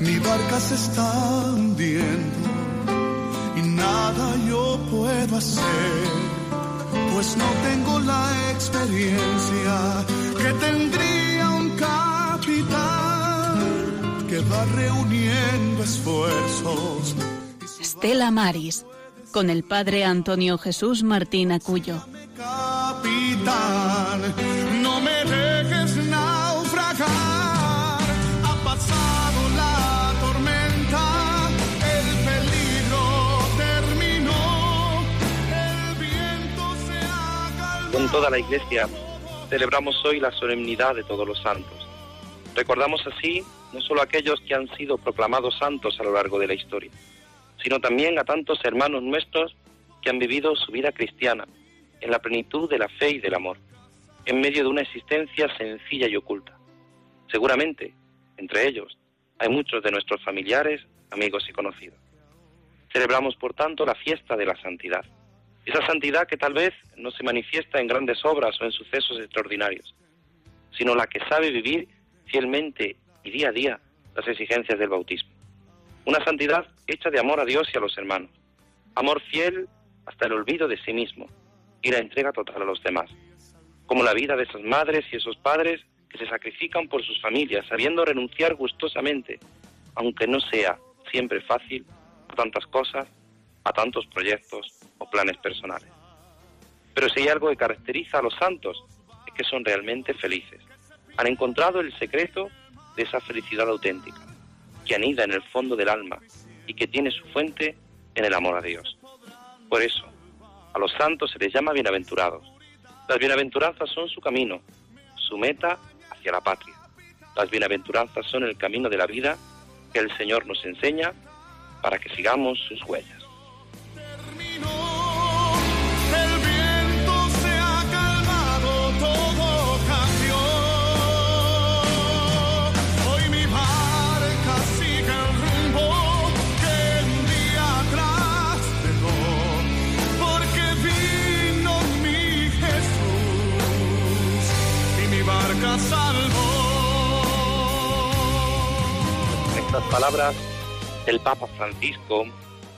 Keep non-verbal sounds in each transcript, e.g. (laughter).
Mi barca se está hundiendo y nada yo puedo hacer, pues no tengo la experiencia que tendría un capitán que va reuniendo esfuerzos. Estela Maris, con el padre Antonio Jesús Martín Acuyo. Con toda la Iglesia celebramos hoy la solemnidad de todos los santos. Recordamos así no solo a aquellos que han sido proclamados santos a lo largo de la historia, sino también a tantos hermanos nuestros que han vivido su vida cristiana en la plenitud de la fe y del amor, en medio de una existencia sencilla y oculta. Seguramente, entre ellos, hay muchos de nuestros familiares, amigos y conocidos. Celebramos, por tanto, la fiesta de la santidad. Esa santidad que tal vez no se manifiesta en grandes obras o en sucesos extraordinarios, sino la que sabe vivir fielmente y día a día las exigencias del bautismo. Una santidad hecha de amor a Dios y a los hermanos. Amor fiel hasta el olvido de sí mismo y la entrega total a los demás. Como la vida de esas madres y esos padres que se sacrifican por sus familias, sabiendo renunciar gustosamente, aunque no sea siempre fácil, a tantas cosas, a tantos proyectos o planes personales. Pero si hay algo que caracteriza a los santos, es que son realmente felices. Han encontrado el secreto de esa felicidad auténtica, que anida en el fondo del alma y que tiene su fuente en el amor a Dios. Por eso, a los santos se les llama bienaventurados. Las bienaventuranzas son su camino, su meta hacia la patria. Las bienaventuranzas son el camino de la vida que el Señor nos enseña para que sigamos sus huellas. Estas palabras del Papa Francisco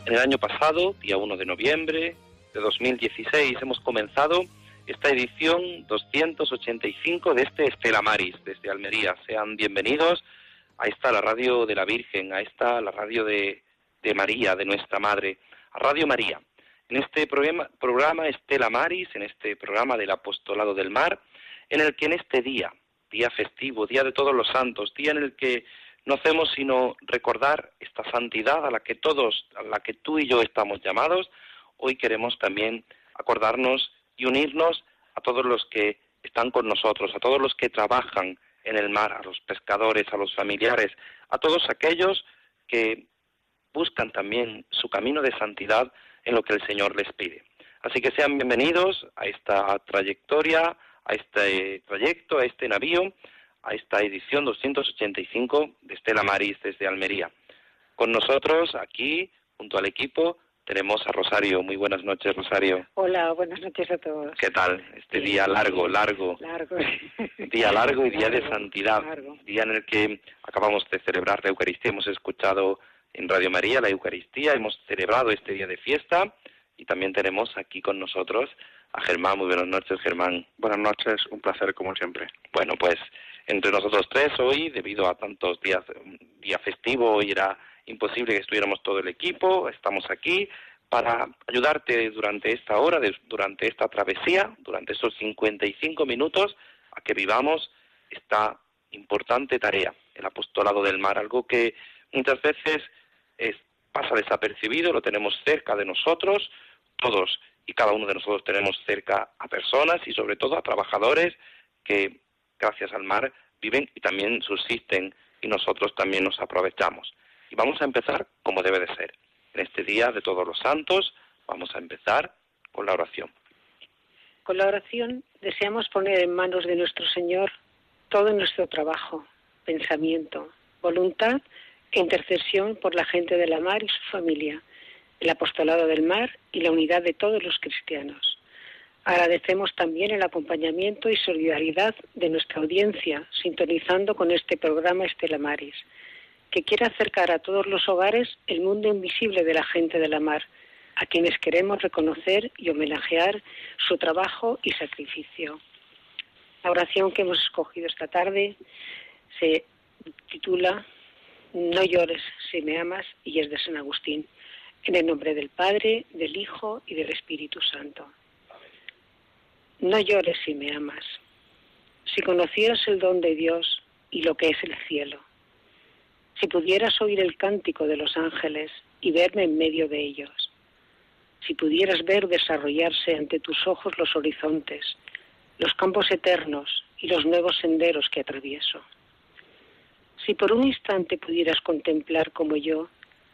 en el año pasado, día 1 de noviembre de 2016, hemos comenzado esta edición 285 de este Estela Maris desde Almería. Sean bienvenidos a esta la radio de la Virgen, a esta la radio de, de María, de nuestra Madre, a Radio María. En este programa, programa Estela Maris, en este programa del Apostolado del Mar, en el que en este día, día festivo, día de todos los santos, día en el que no hacemos sino recordar esta santidad a la que todos, a la que tú y yo estamos llamados, hoy queremos también acordarnos y unirnos a todos los que están con nosotros, a todos los que trabajan en el mar, a los pescadores, a los familiares, a todos aquellos que buscan también su camino de santidad en lo que el Señor les pide. Así que sean bienvenidos a esta trayectoria, a este trayecto, a este navío, a esta edición 285 de Estela Maris desde Almería. Con nosotros aquí, junto al equipo, tenemos a Rosario. Muy buenas noches, Rosario. Hola, buenas noches a todos. ¿Qué tal? Este día largo, largo, Largo. (laughs) día largo y día de Largo, santidad, largo. día en el que acabamos de celebrar la Eucaristía. Hemos escuchado en Radio María la Eucaristía, hemos celebrado este día de fiesta y también tenemos aquí con nosotros a Germán. Muy buenas noches, Germán. Buenas noches, un placer como siempre. Bueno, pues entre nosotros tres hoy, debido a tantos días, día festivo, hoy era imposible que estuviéramos todo el equipo, estamos aquí para ayudarte durante esta hora, durante esta travesía, durante esos 55 minutos, a que vivamos esta importante tarea, el apostolado del mar, algo que muchas veces es- pasa desapercibido, lo tenemos cerca de nosotros, todos y cada uno de nosotros tenemos cerca a personas y sobre todo a trabajadores que gracias al mar viven y también subsisten y nosotros también nos aprovechamos. Y vamos a empezar como debe de ser. En este día de todos los santos vamos a empezar con la oración. Con la oración deseamos poner en manos de nuestro Señor todo nuestro trabajo, pensamiento, voluntad e intercesión por la gente de la mar y su familia, el apostolado del mar y la unidad de todos los cristianos. Agradecemos también el acompañamiento y solidaridad de nuestra audiencia, sintonizando con este programa Estela Maris, que quiere acercar a todos los hogares el mundo invisible de la gente de la mar, a quienes queremos reconocer y homenajear su trabajo y sacrificio. La oración que hemos escogido esta tarde se titula No llores si me amas y es de San Agustín, en el nombre del Padre, del Hijo y del Espíritu Santo. No llores si me amas. Si conocieras el don de Dios y lo que es el cielo, si pudieras oír el cántico de los ángeles y verme en medio de ellos, si pudieras ver desarrollarse ante tus ojos los horizontes, los campos eternos y los nuevos senderos que atravieso. Si por un instante pudieras contemplar como yo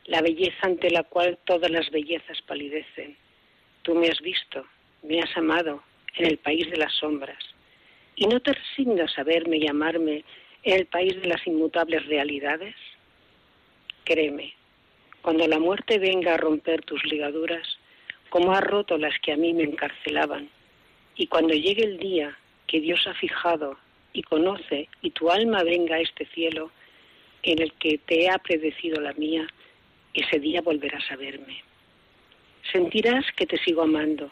la belleza ante la cual todas las bellezas palidecen, tú me has visto, me has amado en el país de las sombras, y no te resignas a verme y amarme en el país de las inmutables realidades. Créeme, cuando la muerte venga a romper tus ligaduras, como ha roto las que a mí me encarcelaban, y cuando llegue el día que Dios ha fijado y conoce y tu alma venga a este cielo en el que te ha predecido la mía, ese día volverás a verme. Sentirás que te sigo amando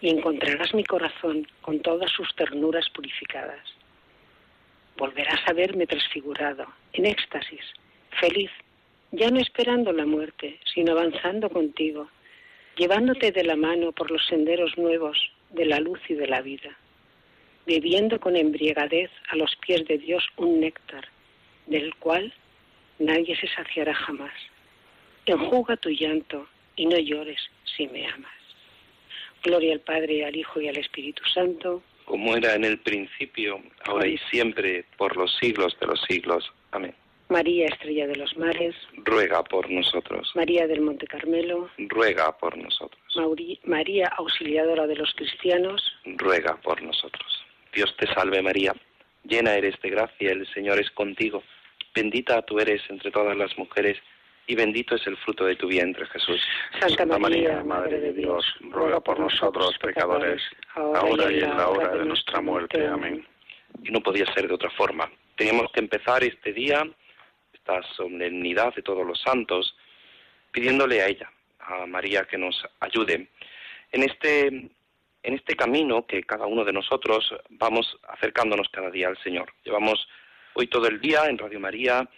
y encontrarás mi corazón con todas sus ternuras purificadas. Volverás a verme transfigurado, en éxtasis, feliz, ya no esperando la muerte, sino avanzando contigo, llevándote de la mano por los senderos nuevos de la luz y de la vida, bebiendo con embriagadez a los pies de Dios un néctar, del cual nadie se saciará jamás. Enjuga tu llanto y no llores si me amas. Gloria al Padre, al Hijo y al Espíritu Santo. Como era en el principio, ahora y siempre, por los siglos de los siglos. Amén. María, Estrella de los Mares. Ruega por nosotros. María del Monte Carmelo. Ruega por nosotros. Mauri- María, Auxiliadora de los Cristianos. Ruega por nosotros. Dios te salve María, llena eres de gracia, el Señor es contigo. Bendita tú eres entre todas las mujeres y bendito es el fruto de tu vientre, Jesús. Santa Santa María, María, Madre de Dios, ruega por nosotros pecadores, ahora y en la hora de nuestra muerte. Amén. Y no podía ser de otra forma. Teníamos que empezar este día, esta solemnidad de todos los santos, pidiéndole a ella, a María, que nos ayude en este, en este camino que cada uno de nosotros vamos acercándonos cada día al Señor. Llevamos hoy todo el día en Radio María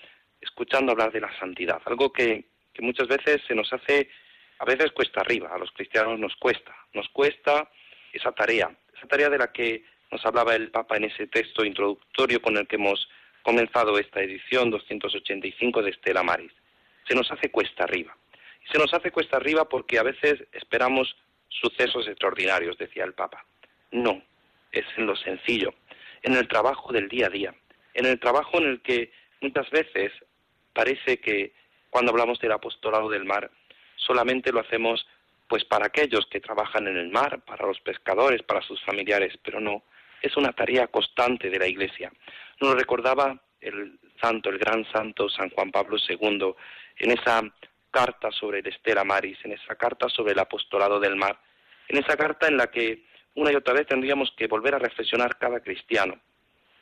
escuchando hablar de la santidad, algo que, que muchas veces se nos hace, a veces cuesta arriba, a los cristianos nos cuesta, nos cuesta esa tarea, esa tarea de la que nos hablaba el Papa en ese texto introductorio con el que hemos comenzado esta edición 285 de Estela Maris. Se nos hace cuesta arriba. Se nos hace cuesta arriba porque a veces esperamos sucesos extraordinarios, decía el Papa. No, es en lo sencillo, en el trabajo del día a día, en el trabajo en el que muchas veces parece que cuando hablamos del apostolado del mar solamente lo hacemos pues para aquellos que trabajan en el mar, para los pescadores, para sus familiares, pero no, es una tarea constante de la Iglesia. Nos recordaba el santo, el gran santo San Juan Pablo II, en esa carta sobre el Estela Maris, en esa carta sobre el apostolado del mar, en esa carta en la que una y otra vez tendríamos que volver a reflexionar cada cristiano.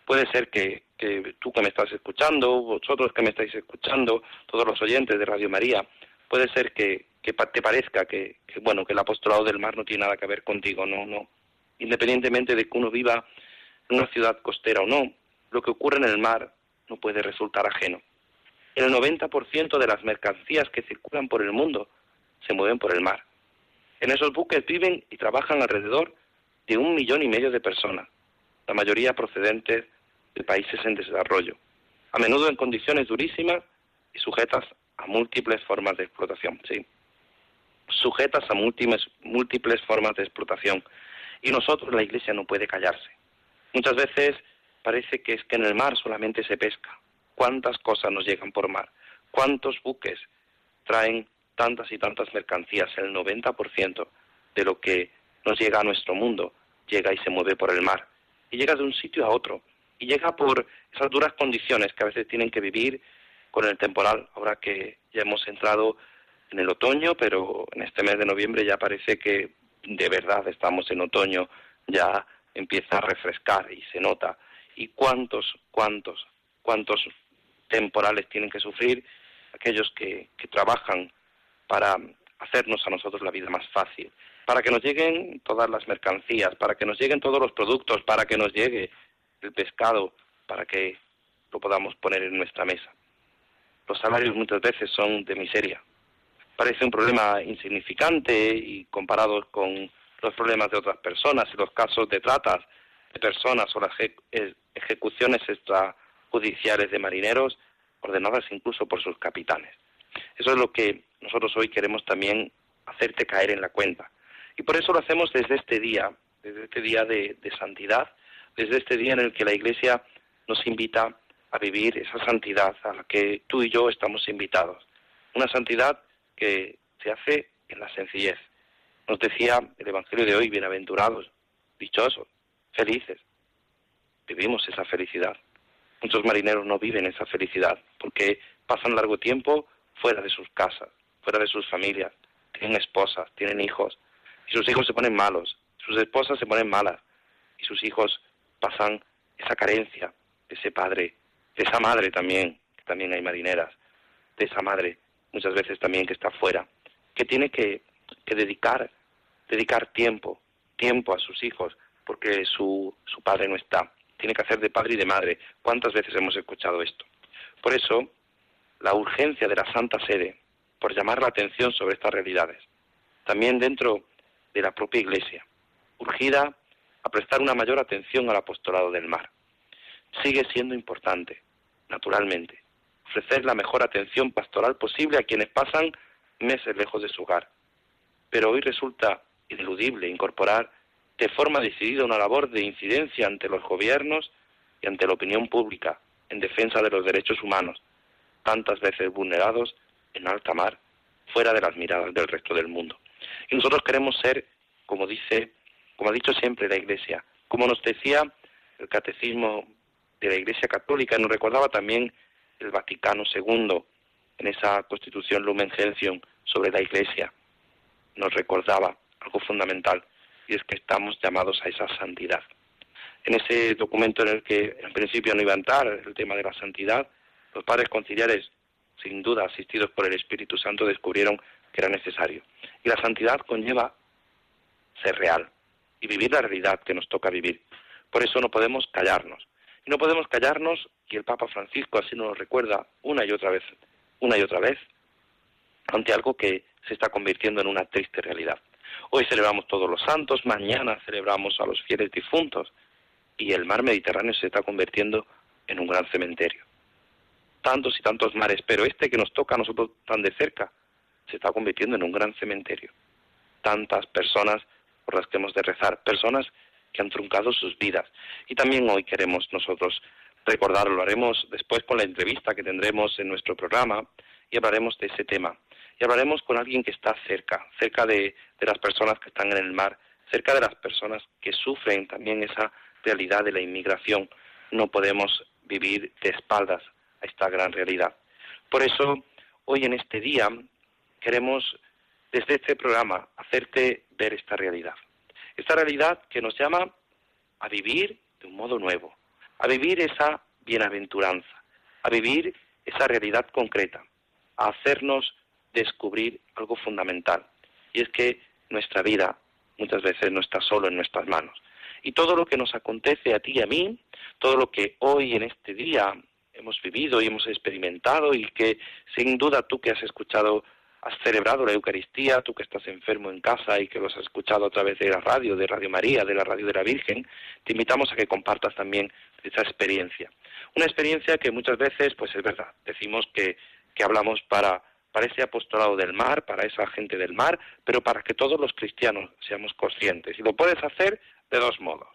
Puede ser que, que tú que me estás escuchando, vosotros que me estáis escuchando, todos los oyentes de Radio María, puede ser que, te parezca que, que, bueno que el apostolado del mar no tiene nada que ver contigo, no, no. Independientemente de que uno viva en una ciudad costera o no, lo que ocurre en el mar no puede resultar ajeno. El 90% de las mercancías que circulan por el mundo se mueven por el mar. En esos buques viven y trabajan alrededor de un millón y medio de personas, la mayoría procedentes de países en desarrollo, a menudo en condiciones durísimas y sujetas a múltiples formas de explotación, sí, sujetas a múltiples, múltiples formas de explotación. Y nosotros, la Iglesia, no puede callarse. Muchas veces parece que es que en el mar solamente se pesca. ¿Cuántas cosas nos llegan por mar? ¿Cuántos buques traen tantas y tantas mercancías? El 90% de lo que nos llega a nuestro mundo llega y se mueve por el mar. Y llega de un sitio a otro. Y llega por esas duras condiciones que a veces tienen que vivir con el temporal. Ahora que ya hemos entrado en el otoño, pero en este mes de noviembre ya parece que de verdad estamos en otoño, ya empieza a refrescar y se nota. ¿Y cuántos, cuántos, cuántos temporales tienen que sufrir aquellos que, que trabajan para hacernos a nosotros la vida más fácil? para que nos lleguen todas las mercancías, para que nos lleguen todos los productos, para que nos llegue el pescado, para que lo podamos poner en nuestra mesa. Los salarios muchas veces son de miseria. Parece un problema insignificante y comparado con los problemas de otras personas y los casos de tratas de personas o las ejecuciones extrajudiciales de marineros ordenadas incluso por sus capitanes. Eso es lo que nosotros hoy queremos también hacerte caer en la cuenta. Y por eso lo hacemos desde este día, desde este día de, santidad, desde este día en el que la Iglesia nos invita a vivir esa santidad a la que tú y yo estamos invitados. Una santidad que se hace en la sencillez. Nos decía el Evangelio de hoy, bienaventurados, dichosos, felices. Vivimos esa felicidad. Muchos marineros no viven esa felicidad porque pasan largo tiempo fuera de sus casas, fuera de sus familias, tienen esposas, tienen hijos, y sus hijos se ponen malos, sus esposas se ponen malas y sus hijos pasan esa carencia de ese padre, de esa madre también, que también hay marineras, de esa madre muchas veces también que está fuera, que tiene que, que dedicar, dedicar tiempo, tiempo a sus hijos, porque su, su padre no está. Tiene que hacer de padre y de madre. ¿Cuántas veces hemos escuchado esto? Por eso, la urgencia de la Santa Sede, por llamar la atención sobre estas realidades. También dentro de la propia Iglesia, urgida a prestar una mayor atención al apostolado del mar. Sigue siendo importante, naturalmente, ofrecer la mejor atención pastoral posible a quienes pasan meses lejos de su hogar. Pero hoy resulta ineludible incorporar de forma decidida una labor de incidencia ante los gobiernos y ante la opinión pública en defensa de los derechos humanos, tantas veces vulnerados en alta mar, fuera de las miradas del resto del mundo. Y nosotros queremos ser, como dice, como ha dicho siempre la Iglesia, como nos decía el catecismo de la Iglesia Católica, nos recordaba también el Vaticano II en esa Constitución Lumen Gentium sobre la Iglesia, nos recordaba algo fundamental y es que estamos llamados a esa santidad. En ese documento en el que en principio no iba a entrar el tema de la santidad, los padres conciliares, sin duda asistidos por el Espíritu Santo, descubrieron que era necesario. Y la santidad conlleva ser real y vivir la realidad que nos toca vivir. Por eso no podemos callarnos. Y no podemos callarnos, y el Papa Francisco así nos recuerda una y otra vez, una y otra vez, ante algo que se está convirtiendo en una triste realidad. Hoy celebramos todos los santos, mañana celebramos a los fieles difuntos, y el mar Mediterráneo se está convirtiendo en un gran cementerio. Tantos y tantos mares, pero este que nos toca a nosotros tan de cerca, se está convirtiendo en un gran cementerio. Tantas personas por las que hemos de rezar, personas que han truncado sus vidas. Y también hoy queremos nosotros recordarlo, lo haremos después con la entrevista que tendremos en nuestro programa y hablaremos de ese tema. Y hablaremos con alguien que está cerca, cerca de, de las personas que están en el mar, cerca de las personas que sufren también esa realidad de la inmigración. No podemos vivir de espaldas a esta gran realidad. Por eso, hoy en este día queremos desde este programa hacerte ver esta realidad. Esta realidad que nos llama a vivir de un modo nuevo, a vivir esa bienaventuranza, a vivir esa realidad concreta, a hacernos descubrir algo fundamental. Y es que nuestra vida muchas veces no está solo en nuestras manos. Y todo lo que nos acontece a ti y a mí, todo lo que hoy en este día hemos vivido y hemos experimentado y que sin duda tú que has escuchado has celebrado la Eucaristía, tú que estás enfermo en casa y que lo has escuchado a través de la radio, de Radio María, de la radio de la Virgen, te invitamos a que compartas también esa experiencia. Una experiencia que muchas veces, pues es verdad, decimos que, que hablamos para, para ese apostolado del mar, para esa gente del mar, pero para que todos los cristianos seamos conscientes. Y lo puedes hacer de dos modos.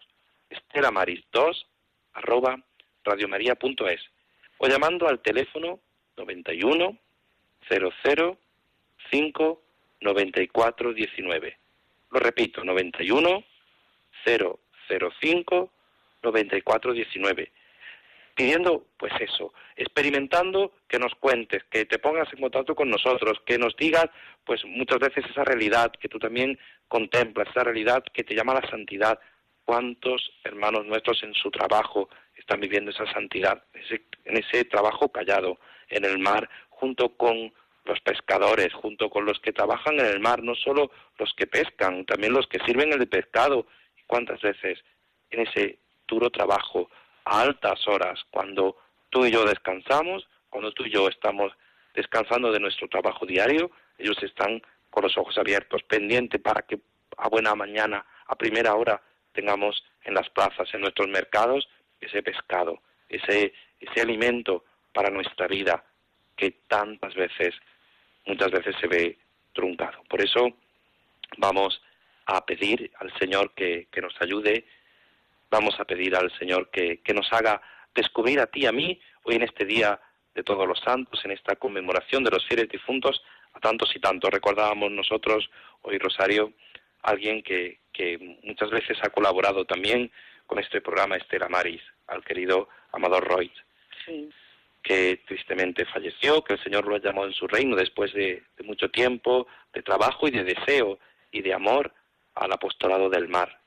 Estela Maris 2 arroba radiomaria.es o llamando al teléfono 91 005 94 19. Lo repito, 91 005 94 19. Pidiendo, pues eso, experimentando que nos cuentes, que te pongas en contacto con nosotros, que nos digas, pues muchas veces esa realidad que tú también contemplas, esa realidad que te llama la santidad. ¿Cuántos hermanos nuestros en su trabajo están viviendo esa santidad, en ese trabajo callado, en el mar, junto con los pescadores, junto con los que trabajan en el mar, no solo los que pescan, también los que sirven el pescado. ¿Y cuántas veces en ese duro trabajo, a altas horas, cuando tú y yo descansamos, cuando tú y yo estamos descansando de nuestro trabajo diario, ellos están con los ojos abiertos, pendientes para que a buena mañana, a primera hora, tengamos en las plazas, en nuestros mercados, ese pescado, ese, ese alimento para nuestra vida que tantas veces muchas veces se ve truncado. Por eso vamos a pedir al Señor que, nos ayude, vamos a pedir al Señor que, que nos haga descubrir a ti a mí hoy en este día de todos los santos, en esta conmemoración de los fieles difuntos, a tantos y tantos. Recordábamos nosotros hoy, Rosario, alguien que, que muchas veces ha colaborado también con este programa Estela Maris, al querido Amador Roy. Sí que tristemente falleció, que el Señor lo ha llamado en su reino después de, mucho tiempo de trabajo y de deseo y de amor al apostolado del mar.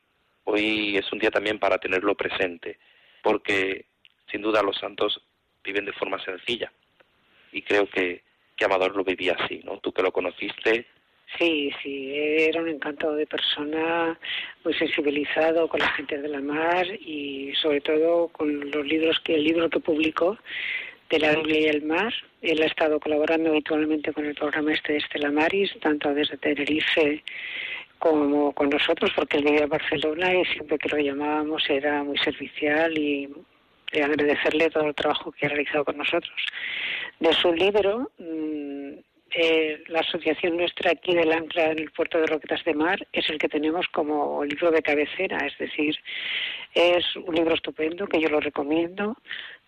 Hoy es un día también para tenerlo presente, porque sin duda los santos viven de forma sencilla y creo que, que Amador lo vivía así, ¿no? Tú que lo conociste. Sí, sí, era un encanto de persona, muy sensibilizado con la gente de la mar y sobre todo con los libros que el libro que publicó de la Biblia y el mar. Él ha estado colaborando habitualmente con el programa este de Estela Maris, tanto desde Tenerife como con nosotros, porque él vivía en Barcelona y siempre que lo llamábamos era muy servicial y de agradecerle todo el trabajo que ha realizado con nosotros. De su libro, mm, eh, la asociación nuestra aquí del Ancla en el puerto de Roquetas de Mar es el que tenemos como libro de cabecera, es decir, es un libro estupendo que yo lo recomiendo.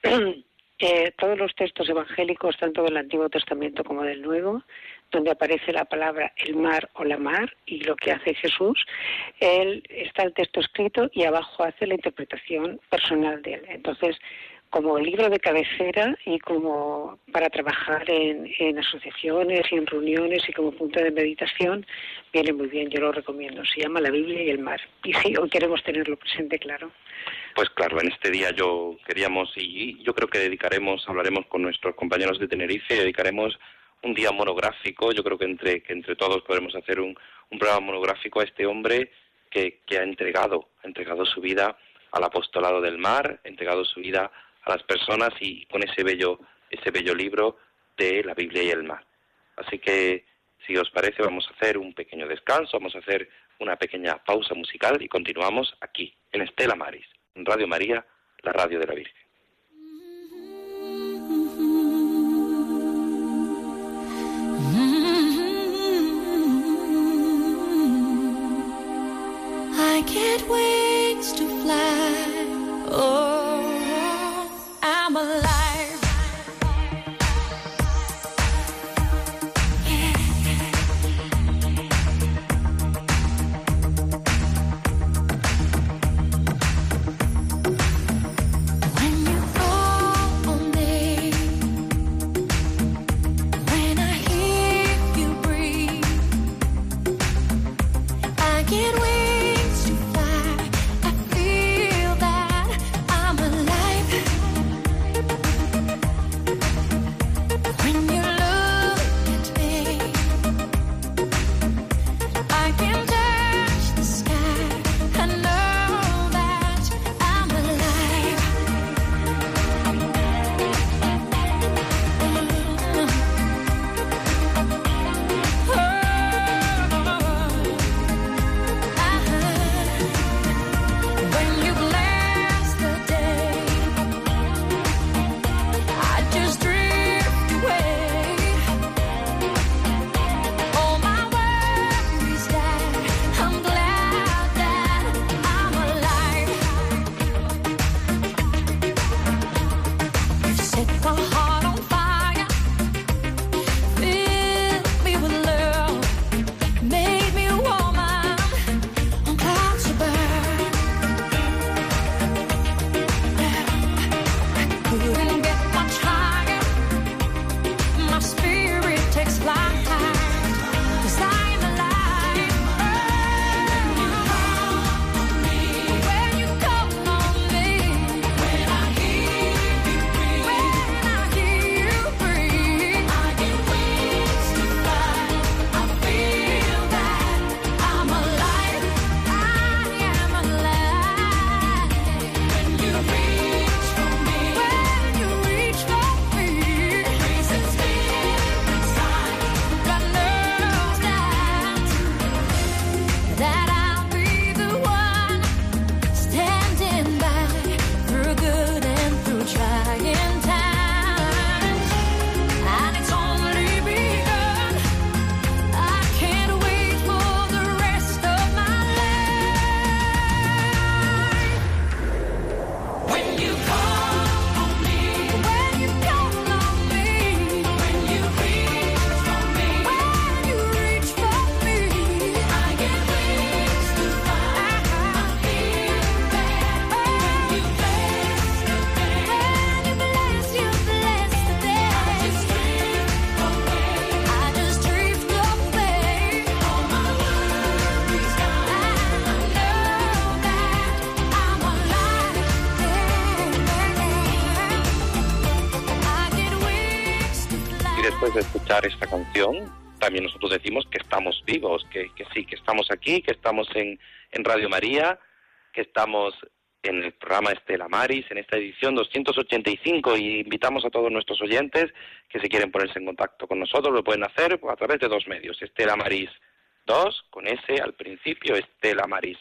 (clears throat) todos los textos evangélicos, tanto del Antiguo Testamento como del Nuevo, donde aparece la palabra el mar o la mar y lo que hace Jesús, él está el texto escrito y abajo hace la interpretación personal de él. Entonces, como libro de cabecera y como para trabajar en, asociaciones y en reuniones y como punto de meditación, viene muy bien, yo lo recomiendo. Se llama La Biblia y el mar. Y sí, hoy queremos tenerlo presente, claro. Pues claro, en este día yo queríamos y yo creo que dedicaremos, hablaremos con nuestros compañeros de Tenerife, dedicaremos un día monográfico, yo creo que entre, que entre todos podremos hacer un, un programa monográfico a este hombre que, que ha entregado, ha entregado su vida al apostolado del mar, ha entregado su vida a las personas y con ese bello, ese bello libro de la Biblia y el mar. Así que, si os parece, vamos a hacer un pequeño descanso, vamos a hacer una pequeña pausa musical y continuamos aquí, en Estela Maris, en Radio María, la radio de la Virgen. I get wings to fly. Oh. Vivos, que, sí, que estamos aquí, que estamos en, en Radio María, que estamos en el programa Estela Maris, en esta edición 285, y invitamos a todos nuestros oyentes que si quieren ponerse en contacto con nosotros lo pueden hacer a través de dos medios, Estela Maris 2, con S al principio, Estela Maris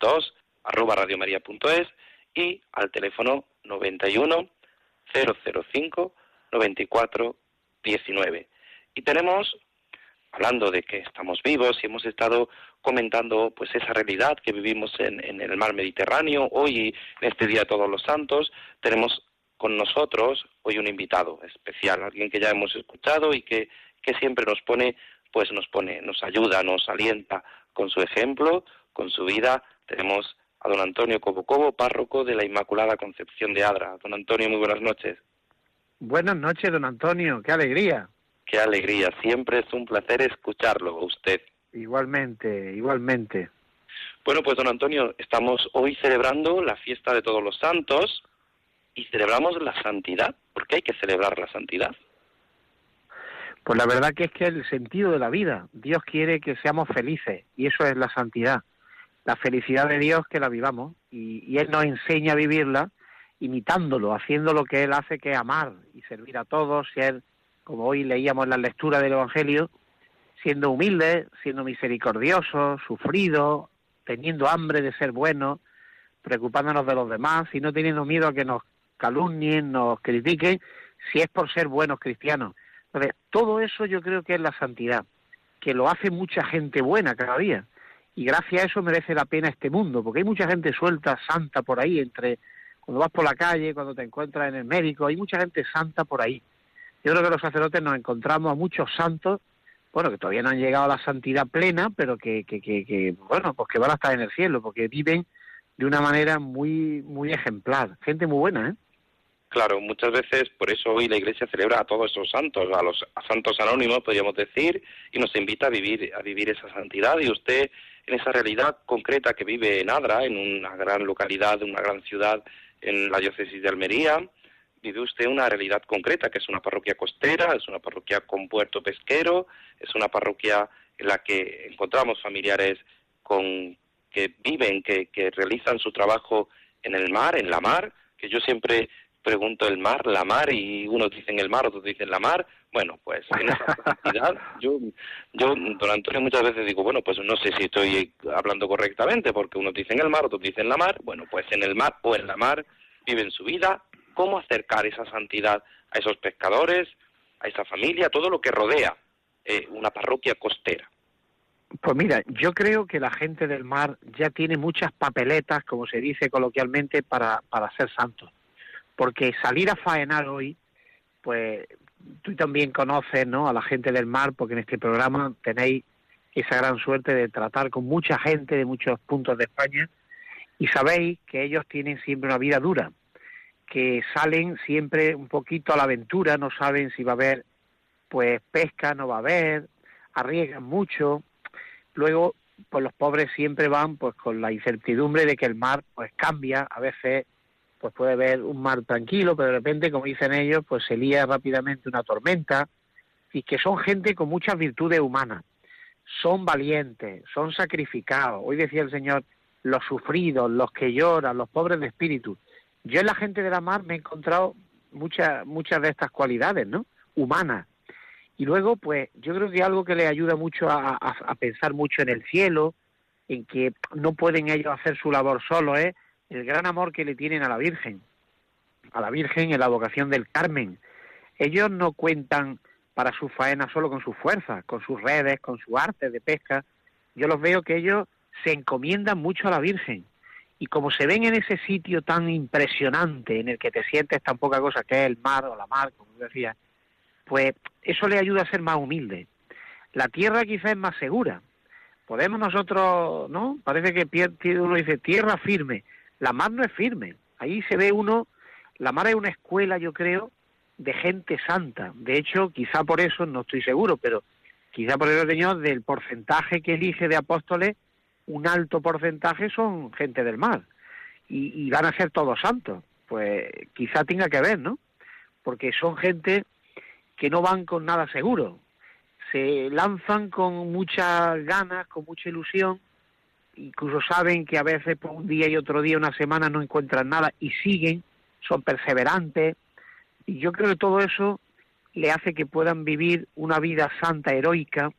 2, arroba radiomaria.es, y al teléfono 91 005 94 19. Y tenemos, hablando de que estamos vivos y hemos estado comentando pues esa realidad que vivimos en, en el mar Mediterráneo, hoy en este Día de Todos los Santos, tenemos con nosotros hoy un invitado especial, alguien que ya hemos escuchado y que, que siempre nos pone, pues nos pone, nos ayuda, nos alienta con su ejemplo, con su vida. Tenemos a don Antonio Cobo párroco de la Inmaculada Concepción de Adra. Don Antonio, muy buenas noches. Buenas noches, don Antonio, qué alegría. Qué alegría, siempre es un placer escucharlo a usted. Igualmente, igualmente. Bueno, pues don Antonio, estamos hoy celebrando la fiesta de todos los santos y celebramos la santidad. ¿Por qué hay que celebrar la santidad? Pues la verdad que es que el sentido de la vida, Dios quiere que seamos felices y eso es la santidad. La felicidad de Dios que la vivamos y, y Él nos enseña a vivirla imitándolo, haciendo lo que Él hace, que es amar y servir a todos, ser, como hoy leíamos en la lectura del Evangelio, siendo humilde, siendo misericordioso, sufrido, teniendo hambre de ser bueno, preocupándonos de los demás y no teniendo miedo a que nos calumnien, nos critiquen, si es por ser buenos cristianos. Entonces, todo eso yo creo que es la santidad, que lo hace mucha gente buena cada día. Y gracias a eso merece la pena este mundo, porque hay mucha gente suelta, santa por ahí, entre cuando vas por la calle, cuando te encuentras en el médico, hay mucha gente santa por ahí. Yo creo que los sacerdotes nos encontramos a muchos santos, bueno, que todavía no han llegado a la santidad plena, pero que, que, que, bueno, pues que van a estar en el cielo, porque viven de una manera muy, muy ejemplar. Gente muy buena, ¿eh? Claro, muchas veces por eso hoy la Iglesia celebra a todos esos santos, a los santos anónimos, podríamos decir, y nos invita a vivir a vivir esa santidad. Y usted, en esa realidad concreta que vive en Adra, en una gran localidad, una gran ciudad, en la diócesis de Almería, vive usted una realidad concreta, que es una parroquia costera, es una parroquia con puerto pesquero, es una parroquia en la que encontramos familiares con que viven, que, que realizan su trabajo en el mar, en la mar, que yo siempre pregunto el mar, la mar, y unos dicen el mar, otros dicen la mar. Bueno, pues en esa (laughs) cantidad, yo, yo, don Antonio, muchas veces digo, bueno, pues no sé si estoy hablando correctamente, porque unos dicen el mar, otros dicen la mar. Bueno, pues en el mar o en la mar viven su vida. ¿Cómo acercar esa santidad a esos pescadores, a esa familia, a todo lo que rodea eh, una parroquia costera? Pues mira, yo creo que la gente del mar ya tiene muchas papeletas, como se dice coloquialmente, para, para ser santos porque salir a faenar hoy, pues tú también conoces ¿no? a la gente del mar, porque en este programa tenéis esa gran suerte de tratar con mucha gente de muchos puntos de España y sabéis que ellos tienen siempre una vida dura, que salen siempre un poquito a la aventura, no saben si va a haber pues pesca, no va a haber, arriesgan mucho. Luego, pues los pobres siempre van pues con la incertidumbre de que el mar pues cambia, a veces pues puede ver un mar tranquilo, pero de repente, como dicen ellos, pues se lía rápidamente una tormenta, y que son gente con muchas virtudes humanas, son valientes, son sacrificados. Hoy decía el Señor, los sufridos, los que lloran, los pobres de espíritu. Yo en la gente de la mar me he encontrado muchas, muchas de estas cualidades, ¿no? Humanas. Y luego, pues, yo creo que algo que les ayuda mucho a, pensar mucho en el cielo, en que no pueden ellos hacer su labor solo, es el gran amor que le tienen a la Virgen, a la Virgen en la vocación del Carmen. Ellos no cuentan para su faena solo con sus fuerzas, con sus redes, con su arte de pesca. Yo los veo que ellos se encomiendan mucho a la Virgen. Y como se ven en ese sitio tan impresionante en el que te sientes tan poca cosa que es el mar o la mar, como decía, pues eso le ayuda a ser más humilde. La tierra quizás es más segura. Podemos nosotros, ¿no? Parece que uno dice tierra firme la mar no es firme. Ahí se ve uno, la mar es una escuela, yo creo, de gente santa. De hecho, quizá por eso, no estoy seguro, pero quizá por eso, Señor, del porcentaje que elige de apóstoles, un alto porcentaje son gente del mar. Y, van a ser todos santos. Pues quizá tenga que ver, ¿no? Porque son gente que no van con nada seguro. Se lanzan con muchas ganas, con mucha ilusión, incluso saben que a veces por un día y otro día, una semana, no encuentran nada y siguen, son perseverantes. Y yo creo que todo eso le hace que puedan vivir una vida santa, heroica,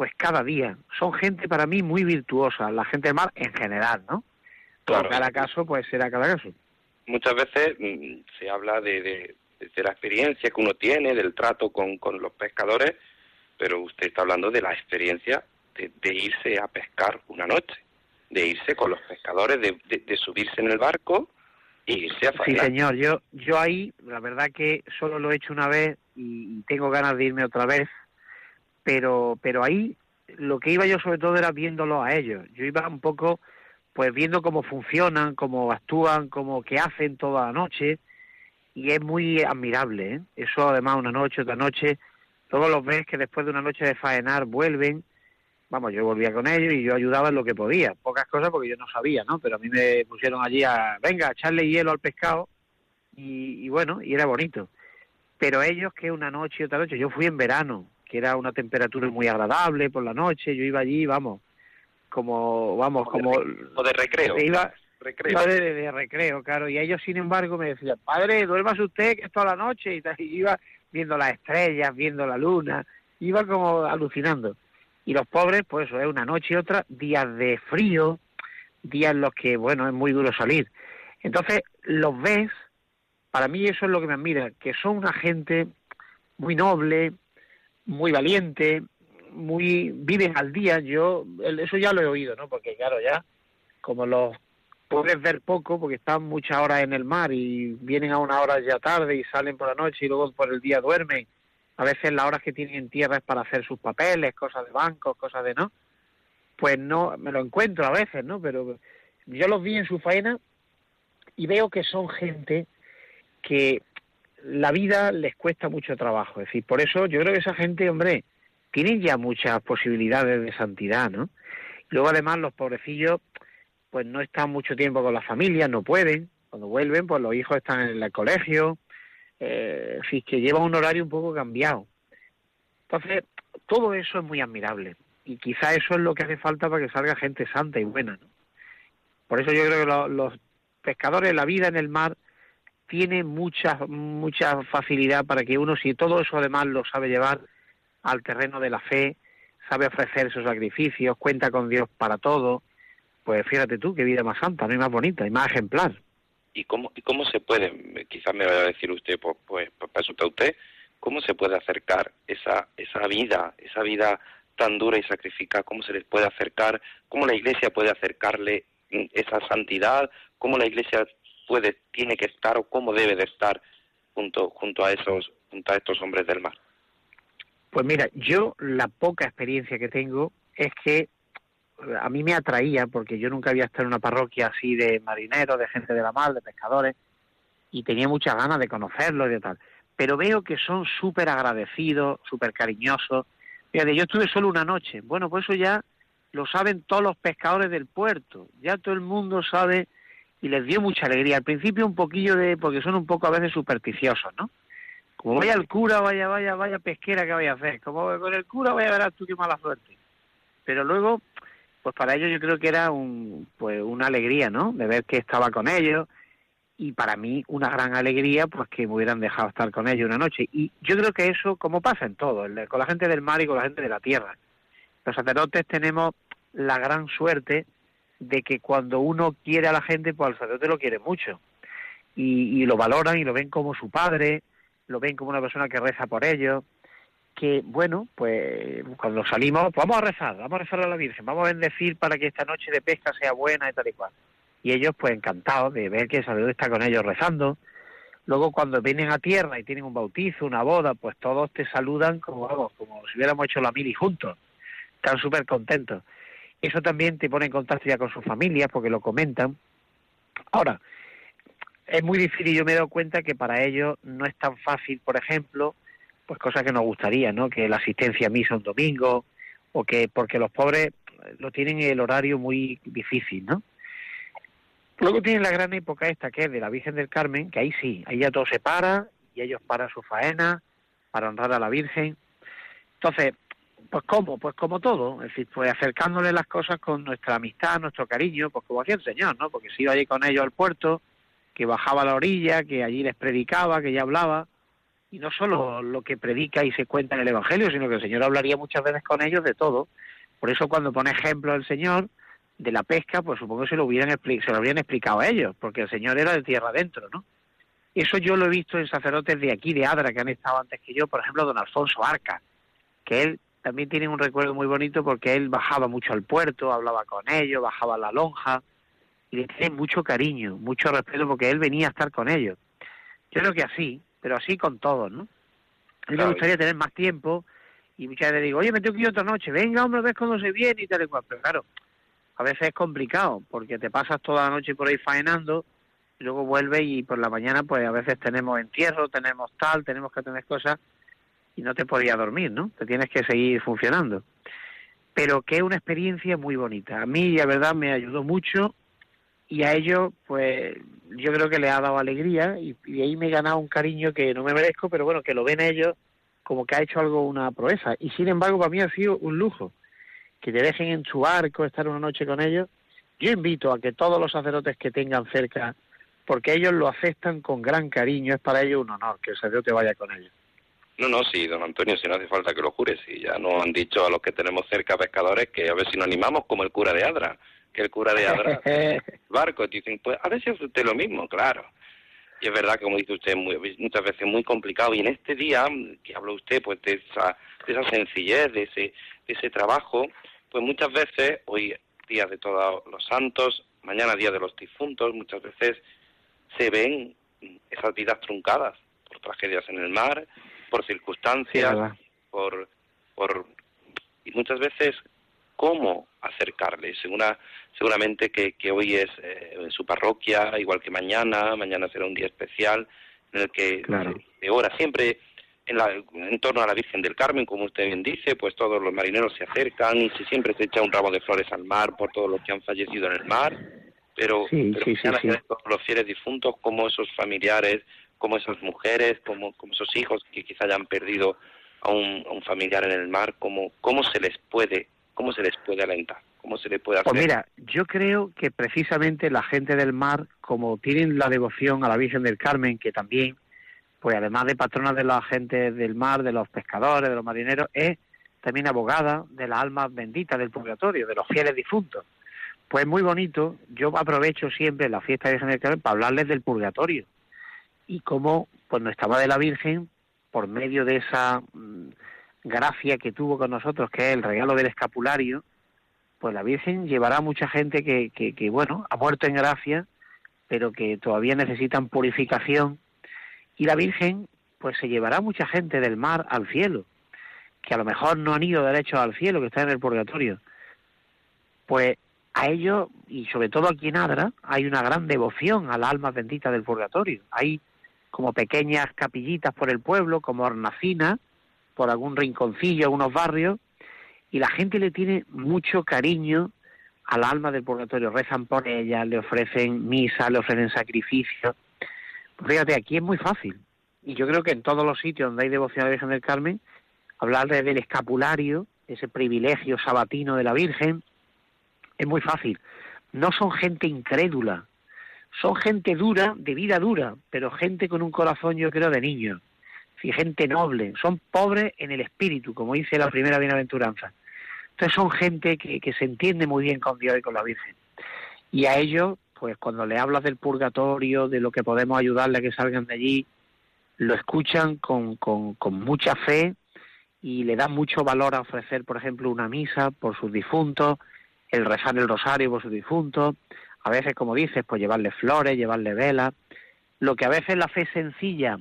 pues cada día. Son gente para mí muy virtuosa, la gente del mar en general, ¿no? Claro. cada caso, pues será cada caso. Muchas veces mm, se habla de, de, de, la experiencia que uno tiene, del trato con, con los pescadores, pero usted está hablando de la experiencia de, de irse a pescar una noche, de irse con los pescadores, de, de subirse en el barco e irse a Sí, señor, yo, yo ahí, la verdad que solo lo he hecho una vez y tengo ganas de irme otra vez, pero, pero ahí lo que iba yo sobre todo era viéndolo a ellos. Yo iba un poco pues viendo cómo funcionan, cómo actúan, cómo que hacen toda la noche y es muy admirable, ¿eh? Eso además una noche, otra noche, luego los ves que después de una noche de faenar vuelven, vamos, yo volvía con ellos y yo ayudaba en lo que podía, pocas cosas porque yo no sabía, ¿no? Pero a mí me pusieron allí a, venga, echarle hielo al pescado y, y bueno, y era bonito. Pero ellos que una noche y otra noche, yo fui en verano, que era una temperatura muy agradable por la noche, yo iba allí, vamos, como, vamos, como... O de recreo. Iba, recreo. de, recreo, claro. Y ellos, sin embargo, me decían, padre, duérmase usted que es toda la noche. Y, iba viendo las estrellas, viendo la luna, iba como alucinando. Y los pobres, pues eso es una noche y otra, días de frío, días en los que, bueno, es muy duro salir. Entonces, los ves, para mí eso es lo que me admira, que son una gente muy noble, muy valiente, muy viven al día. Yo eso ya lo he oído, ¿no? Porque claro, ya como los puedes ver poco porque están muchas horas en el mar y vienen a una hora ya tarde y salen por la noche y luego por el día duermen. A veces las horas que tienen en tierra es para hacer sus papeles, cosas de bancos, cosas de no. Pues no, me lo encuentro a veces, ¿no? Pero yo los vi en su faena y veo que son gente que la vida les cuesta mucho trabajo. Es decir, por eso yo creo que esa gente, hombre, tienen ya muchas posibilidades de santidad, ¿no? Luego además los pobrecillos pues no están mucho tiempo con la familia, no pueden, cuando vuelven pues los hijos están en el colegio, eh, en fin, que llevan un horario un poco cambiado. Entonces, todo eso es muy admirable y quizá eso es lo que hace falta para que salga gente santa y buena, ¿no? Por eso yo creo que los pescadores, la vida en el mar tiene mucha mucha facilidad para que uno, si todo eso además lo sabe llevar, al terreno de la fe, sabe ofrecer sus sacrificios, cuenta con Dios para todo, pues fíjate tú, qué vida más santa, no hay más bonita y más ejemplar. ¿Y cómo, y cómo se puede, quizás me vaya a decir usted, pues, pues, pues para usted, cómo se puede acercar esa, esa vida, esa vida tan dura y sacrificada, cómo se les puede acercar, cómo la iglesia puede acercarle esa santidad, cómo la iglesia puede, tiene que estar o cómo debe de estar junto, junto a esos, junto a estos hombres del mar. Pues mira, yo la poca experiencia que tengo es que a mí me atraía, porque yo nunca había estado en una parroquia así de marineros, de gente de la mar, de pescadores, y tenía muchas ganas de conocerlos y de tal. Pero veo que son súper agradecidos, súper cariñosos. Fíjate, yo estuve solo una noche. Bueno, pues eso ya lo saben todos los pescadores del puerto. Ya todo el mundo sabe y les dio mucha alegría. Al principio un poquillo de, porque son un poco a veces supersticiosos, ¿no? Como vaya el cura, vaya, vaya, vaya pesquera que vaya a hacer. Como con el cura vaya a ver tú qué mala suerte. Pero luego, pues para ellos yo creo que era un, pues una alegría, ¿no? De ver que estaba con ellos. Y para mí una gran alegría, pues que me hubieran dejado estar con ellos una noche. Y yo creo que eso, como pasa en todo, con la gente del mar y con la gente de la tierra. Los sacerdotes tenemos la gran suerte de que cuando uno quiere a la gente, pues al sacerdote lo quiere mucho. Y, lo valoran y lo ven como su padre, lo ven como una persona que reza por ellos, que bueno, pues cuando salimos, pues vamos a rezar, vamos a rezar a la Virgen, vamos a bendecir para que esta noche de pesca sea buena y tal y cual. Y ellos pues encantados de ver que el sacerdote está con ellos rezando. Luego cuando vienen a tierra y tienen un bautizo, una boda, pues todos te saludan como, vamos, como si hubiéramos hecho la mili juntos. Están súper contentos. Eso también te pone en contacto ya con sus familias porque lo comentan. Ahora, es muy difícil, yo me he dado cuenta que para ellos no es tan fácil, por ejemplo, pues cosas que nos gustaría, ¿no? Que la asistencia a misa un domingo, o que, porque los pobres lo tienen el horario muy difícil, ¿no? Luego tienen la gran época esta que es de la Virgen del Carmen, que ahí sí, ahí ya todo se para y ellos paran su faena, para honrar a la Virgen. Entonces, pues cómo, pues como todo, es decir, pues acercándole las cosas con nuestra amistad, nuestro cariño, pues como hacía el Señor, ¿no? Porque si iba allí con ellos al puerto, que bajaba a la orilla, que allí les predicaba, que ya hablaba, y no solo lo que predica y se cuenta en el Evangelio, sino que el Señor hablaría muchas veces con ellos de todo. Por eso cuando pone ejemplo el Señor de la pesca, pues supongo que se lo, hubieran se lo habrían explicado a ellos, porque el Señor era de tierra adentro, ¿no? Eso yo lo he visto en sacerdotes de aquí, de Adra, que han estado antes que yo, por ejemplo, don Alfonso Arca, que él también tiene un recuerdo muy bonito porque él bajaba mucho al puerto, hablaba con ellos, bajaba a la lonja, y le tiene mucho cariño, mucho respeto porque él venía a estar con ellos. Yo creo que así, pero así con todos, ¿no? A mí me gustaría tener más tiempo y muchas veces digo, oye, me tengo que ir otra noche, venga, hombre, ves cuando se viene y tal y cual. Pero claro, a veces es complicado porque te pasas toda la noche por ahí faenando y luego vuelves y por la mañana pues a veces tenemos entierro, tenemos tal, tenemos que tener cosas y no te podías dormir, ¿no? Te tienes que seguir funcionando. Pero que es una experiencia muy bonita. A mí, la verdad, me ayudó mucho y a ellos, pues yo creo que le ha dado alegría y, ahí me he ganado un cariño que no me merezco, pero bueno, que lo ven ellos como que ha hecho algo, una proeza. Y sin embargo, para mí ha sido un lujo que te dejen en su barco, estar una noche con ellos. Yo invito a que todos los sacerdotes que tengan cerca, porque ellos lo aceptan con gran cariño, es para ellos un honor que el sacerdote vaya con ellos. No, no, sí, don Antonio, si no hace falta que lo jures, si ya nos han dicho a los que tenemos cerca pescadores que a ver si nos animamos como el cura de Adra que el cura de Adra, (laughs) barco. Dicen, pues a ver si es usted lo mismo, claro. Y es verdad que, como dice usted, muchas veces muy complicado. Y en este día, que habla usted pues de esa, de esa sencillez, de ese, de ese trabajo, pues muchas veces, hoy día de todos los santos, mañana día de los difuntos, muchas veces se ven esas vidas truncadas por tragedias en el mar, por circunstancias, por, por y muchas veces cómo acercarle. Segura, seguramente que, que hoy es eh, en su parroquia, igual que mañana, mañana será un día especial en el que de hora siempre en, la, en torno a la Virgen del Carmen, como usted bien dice, pues todos los marineros se acercan y siempre se echa un ramo de flores al mar por todos los que han fallecido en el mar, pero, sí, todos los fieles difuntos, como esos familiares, como esas mujeres, como, como esos hijos que quizá hayan perdido a un, a un familiar en el mar, cómo, cómo se les puede ¿Cómo se les puede alentar? ¿Cómo se les puede pues hacer? Pues mira, yo creo que precisamente la gente del mar, como tienen la devoción a la Virgen del Carmen, que también, pues además de patrona de la gente del mar, de los pescadores, de los marineros, es también abogada de las almas benditas del purgatorio, de los fieles difuntos. Pues muy bonito, yo aprovecho siempre la fiesta de Virgen del Carmen para hablarles del purgatorio y cómo pues nuestra Madre la Virgen, por medio de esa mm, gracia que tuvo con nosotros, que es el regalo del escapulario, pues la Virgen llevará a mucha gente que, que, bueno, ha muerto en gracia, pero que todavía necesitan purificación. Y la Virgen, pues se llevará a mucha gente del mar al cielo, que a lo mejor no han ido derecho al cielo, que están en el purgatorio. Pues a ellos, y sobre todo aquí en Adra, hay una gran devoción a las almas benditas del purgatorio. Hay como pequeñas capillitas por el pueblo, como hornacinas, por algún rinconcillo, algunos barrios, y la gente le tiene mucho cariño al alma del purgatorio, rezan por ella, le ofrecen misa, le ofrecen sacrificio. fíjate, aquí es muy fácil, y yo creo que en todos los sitios donde hay devoción a la Virgen del Carmen, hablar del escapulario, ese privilegio sabatino de la Virgen, es muy fácil. No son gente incrédula, son gente dura, de vida dura, pero gente con un corazón, yo creo, de niño y gente noble, son pobres en el espíritu, como dice la primera bienaventuranza. Entonces son gente que, que se entiende muy bien con Dios y con la Virgen. Y a ellos, pues cuando le hablas del purgatorio, de lo que podemos ayudarle a que salgan de allí, lo escuchan con, con, con mucha fe y le dan mucho valor a ofrecer, por ejemplo, una misa por sus difuntos, el rezar el rosario por sus difuntos, a veces, como dices, pues llevarle flores, llevarle velas, lo que a veces la fe sencilla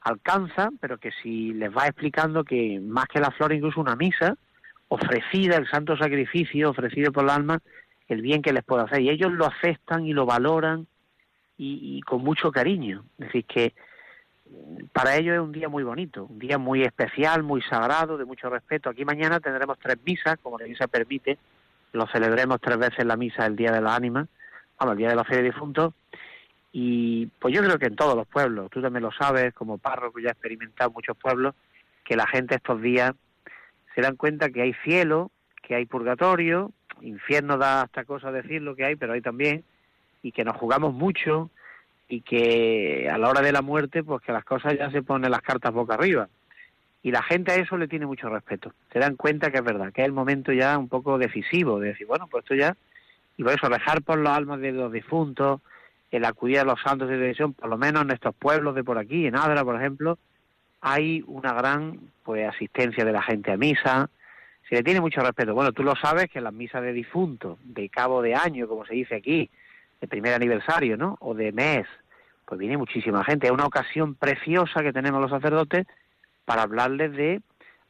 alcanza, pero que si les va explicando que más que la flor, incluso una misa, ofrecida, el santo sacrificio ofrecido por el alma, el bien que les puede hacer. Y ellos lo aceptan y lo valoran y, con mucho cariño. Es decir, que para ellos es un día muy bonito, un día muy especial, muy sagrado, de mucho respeto. Aquí mañana tendremos tres misas, como la misa permite, lo celebremos tres veces la misa el Día de la Ánima, el Día de la Fe de Difuntos, y pues yo creo que en todos los pueblos, tú también lo sabes, como párroco ya he experimentado muchos pueblos, que la gente estos días se dan cuenta que hay cielo, que hay purgatorio, infierno da hasta cosa decir lo que hay, pero hay también, y que nos jugamos mucho y que a la hora de la muerte, pues que las cosas ya se ponen las cartas boca arriba. Y la gente a eso le tiene mucho respeto. Se dan cuenta que es verdad, que es el momento ya un poco decisivo de decir, bueno, pues esto ya, y por eso dejar por los almas de los difuntos, el acudir a los santos de televisión, por lo menos en estos pueblos de por aquí, en Adra, por ejemplo, hay una gran pues asistencia de la gente a misa, se le tiene mucho respeto. Bueno, tú lo sabes que las misas de difuntos, de cabo de año, como se dice aquí, de primer aniversario, ¿no? O de mes, pues viene muchísima gente. Es una ocasión preciosa que tenemos los sacerdotes para hablarles de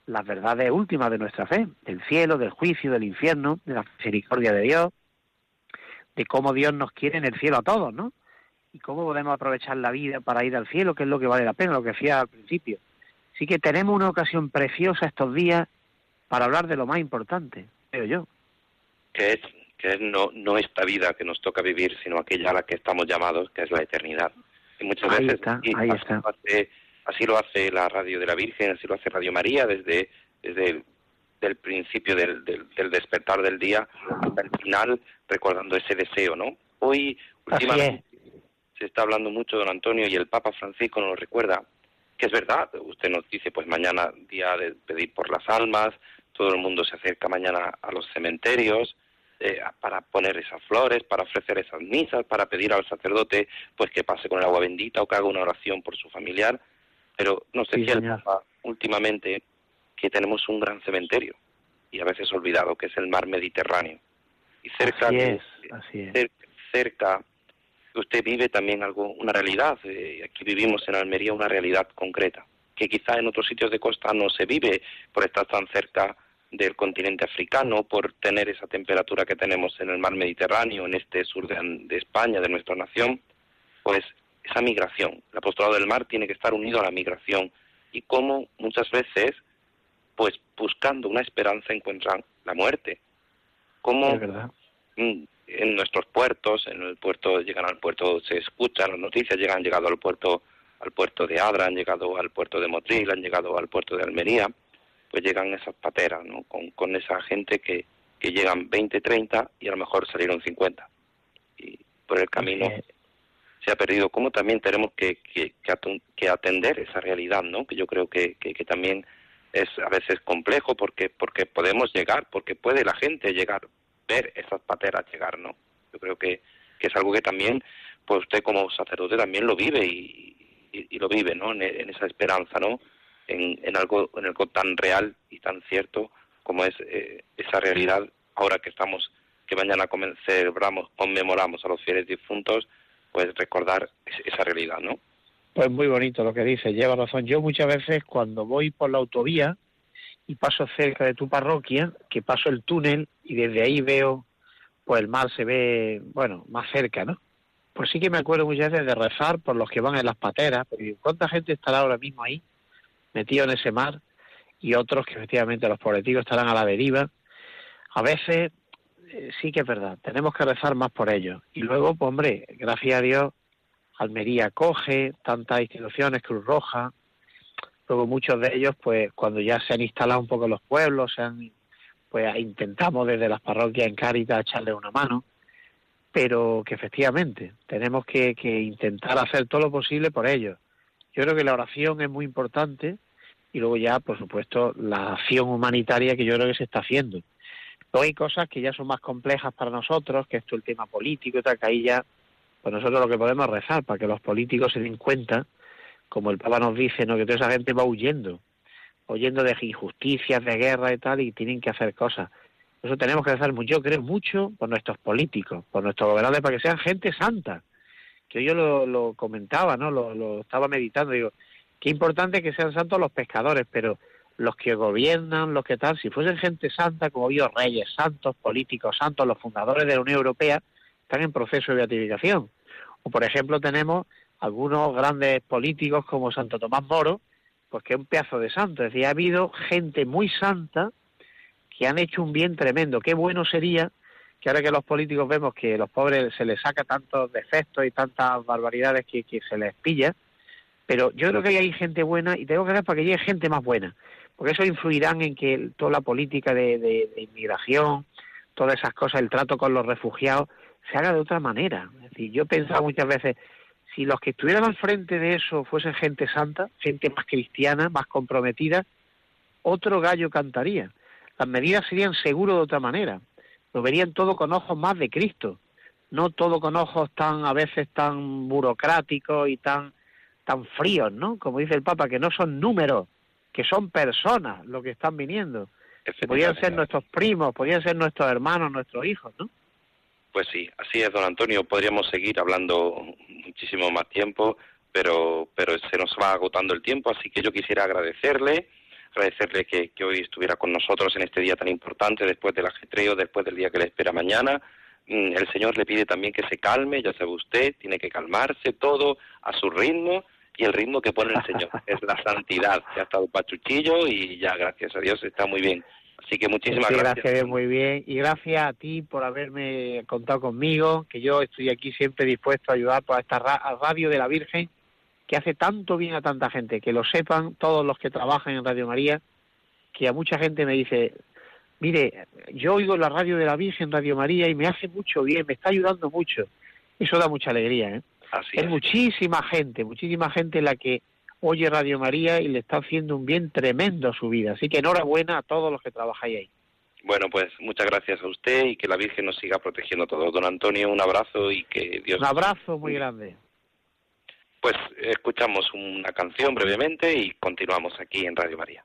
las verdades últimas de nuestra fe, del cielo, del juicio, del infierno, de la misericordia de Dios, de cómo Dios nos quiere en el cielo a todos, ¿no? Y cómo podemos aprovechar la vida para ir al cielo, que es lo que vale la pena, lo que decía al principio. Así que tenemos una ocasión preciosa estos días para hablar de lo más importante, creo yo. Que es, que es no, no esta vida que nos toca vivir, sino aquella a la que estamos llamados, que es la eternidad. Y muchas ahí veces está, ahí está. Así lo hace la radio de la Virgen, así lo hace Radio María desde, desde el principio del, del, despertar del día hasta el final, recordando ese deseo, ¿no? Hoy, últimamente, se está hablando mucho, don Antonio, y el Papa Francisco nos lo recuerda, que es verdad, usted nos dice, pues mañana día de pedir por las almas, todo el mundo se acerca mañana a los cementerios, eh, para poner esas flores, para ofrecer esas misas, para pedir al sacerdote pues que pase con el agua bendita o que haga una oración por su familiar. Pero nos decía el Papa últimamente que tenemos un gran cementerio y a veces olvidado que es el mar Mediterráneo. Y cerca, así es, así es. cerca, usted vive también algo, una realidad. Eh, aquí vivimos en Almería una realidad concreta que quizá en otros sitios de costa no se vive por estar tan cerca del continente africano, por tener esa temperatura que tenemos en el mar Mediterráneo, en este sur de, de España, de nuestra nación, pues esa migración. El apostolado del mar tiene que estar unido a la migración y como muchas veces, pues buscando una esperanza encuentran la muerte. Como en nuestros puertos, en el puerto llegan al puerto, se escuchan las noticias, llegan, han llegado al puerto, al puerto de Adra, han llegado al puerto de Motril, han llegado al puerto de Almería, pues llegan esas pateras, ¿no? Con, con esa gente que, que llegan 20, 30 y a lo mejor salieron 50. Y por el camino se ha perdido. Como también tenemos que, que, que, atender esa realidad, ¿no? Que yo creo que, que, también es a veces complejo porque porque podemos llegar, porque puede la gente llegar, ver esas pateras llegar, ¿no? Yo creo que, que es algo que también, pues usted como sacerdote también lo vive y, lo vive, ¿no? En, esa esperanza, ¿no? En, en, algo en algo tan real y tan cierto como es eh, esa realidad ahora que estamos que mañana celebramos conmemoramos a los fieles difuntos pues recordar esa realidad, ¿no? Pues muy bonito lo que dice, lleva razón. Yo muchas veces cuando voy por la autovía y paso cerca de tu parroquia, que paso el túnel y desde ahí veo, pues el mar se ve, bueno, más cerca, ¿no? Pues sí que me acuerdo muchas veces de rezar por los que van en las pateras, porque cuánta gente estará ahora mismo ahí, metido en ese mar, y otros que efectivamente los pobreticos estarán a la deriva. A veces eh, sí que es verdad, tenemos que rezar más por ellos. Y luego, pues hombre, gracias a Dios, Almería coge tantas instituciones, Cruz Roja, luego muchos de ellos, pues cuando ya se han instalado un poco los pueblos, se han, pues intentamos desde las parroquias en Cáritas echarle una mano, pero que efectivamente tenemos que, que intentar hacer todo lo posible por ellos. Yo creo que la oración es muy importante y luego ya, por supuesto, la acción humanitaria que yo creo que se está haciendo Luego hay cosas que ya son más complejas para nosotros, que esto el tema político y tal, que ahí ya, pues nosotros lo que podemos rezar para que los políticos se den cuenta, como el Papa nos dice, ¿no? que toda esa gente va huyendo, huyendo de injusticias, de guerra y tal, y tienen que hacer cosas. Eso tenemos que rezar mucho, yo creo mucho por nuestros políticos, por nuestros gobernantes, para que sean gente santa. Que yo lo, lo comentaba, ¿no? Lo, lo estaba meditando, digo, qué importante que sean santos los pescadores, pero los que gobiernan, los que tal, si fuesen gente santa, como vio reyes santos, políticos santos, los fundadores de la Unión Europea, están en proceso de beatificación. O, por ejemplo, tenemos algunos grandes políticos como Santo Tomás Moro, pues que es un pedazo de santo. Es decir, ha habido gente muy santa que han hecho un bien tremendo. Qué bueno sería que ahora que los políticos vemos que a los pobres se les saca tantos defectos y tantas barbaridades que, se les pilla, pero yo creo que hay gente buena y tengo que dar para que llegue gente más buena, porque eso influirá en que toda la política de, de inmigración, todas esas cosas, el trato con los refugiados, se haga de otra manera. Es decir, yo he pensado muchas veces, si los que estuvieran al frente de eso fuesen gente santa, gente más cristiana, más comprometida, otro gallo cantaría. Las medidas serían seguro de otra manera. Lo verían todo con ojos más de Cristo, no todo con ojos tan a veces tan burocráticos y tan tan fríos, ¿no? Como dice el Papa, que no son números, que son personas lo que están viniendo. Podrían ser nuestros primos, podrían ser nuestros hermanos, nuestros hijos, ¿no? Pues sí, así es, don Antonio. Podríamos seguir hablando muchísimo más tiempo, pero, pero se nos va agotando el tiempo, así que yo quisiera agradecerle, agradecerle que, que hoy estuviera con nosotros en este día tan importante, después del ajetreo, después del día que le espera mañana. Mm, el Señor le pide también que se calme, ya sabe usted, tiene que calmarse todo a su ritmo y el ritmo que pone el Señor (laughs) es la santidad. Ya ha estado pachuchillo y ya, gracias a Dios, está muy bien. Así que muchísimas sí, gracias. gracias. muy bien. Y gracias a ti por haberme contado conmigo, que yo estoy aquí siempre dispuesto a ayudar por esta radio de la Virgen, que hace tanto bien a tanta gente, que lo sepan todos los que trabajan en Radio María, que a mucha gente me dice, mire, yo oigo la radio de la Virgen, Radio María, y me hace mucho bien, me está ayudando mucho. Eso da mucha alegría, ¿eh? Así es es. muchísima gente, muchísima gente la que oye Radio María y le está haciendo un bien tremendo a su vida. Así que enhorabuena a todos los que trabajáis ahí. Bueno, pues muchas gracias a usted y que la Virgen nos siga protegiendo a todos. Don Antonio, un abrazo y que Dios... Un abrazo muy grande. Pues escuchamos una canción brevemente y continuamos aquí en Radio María.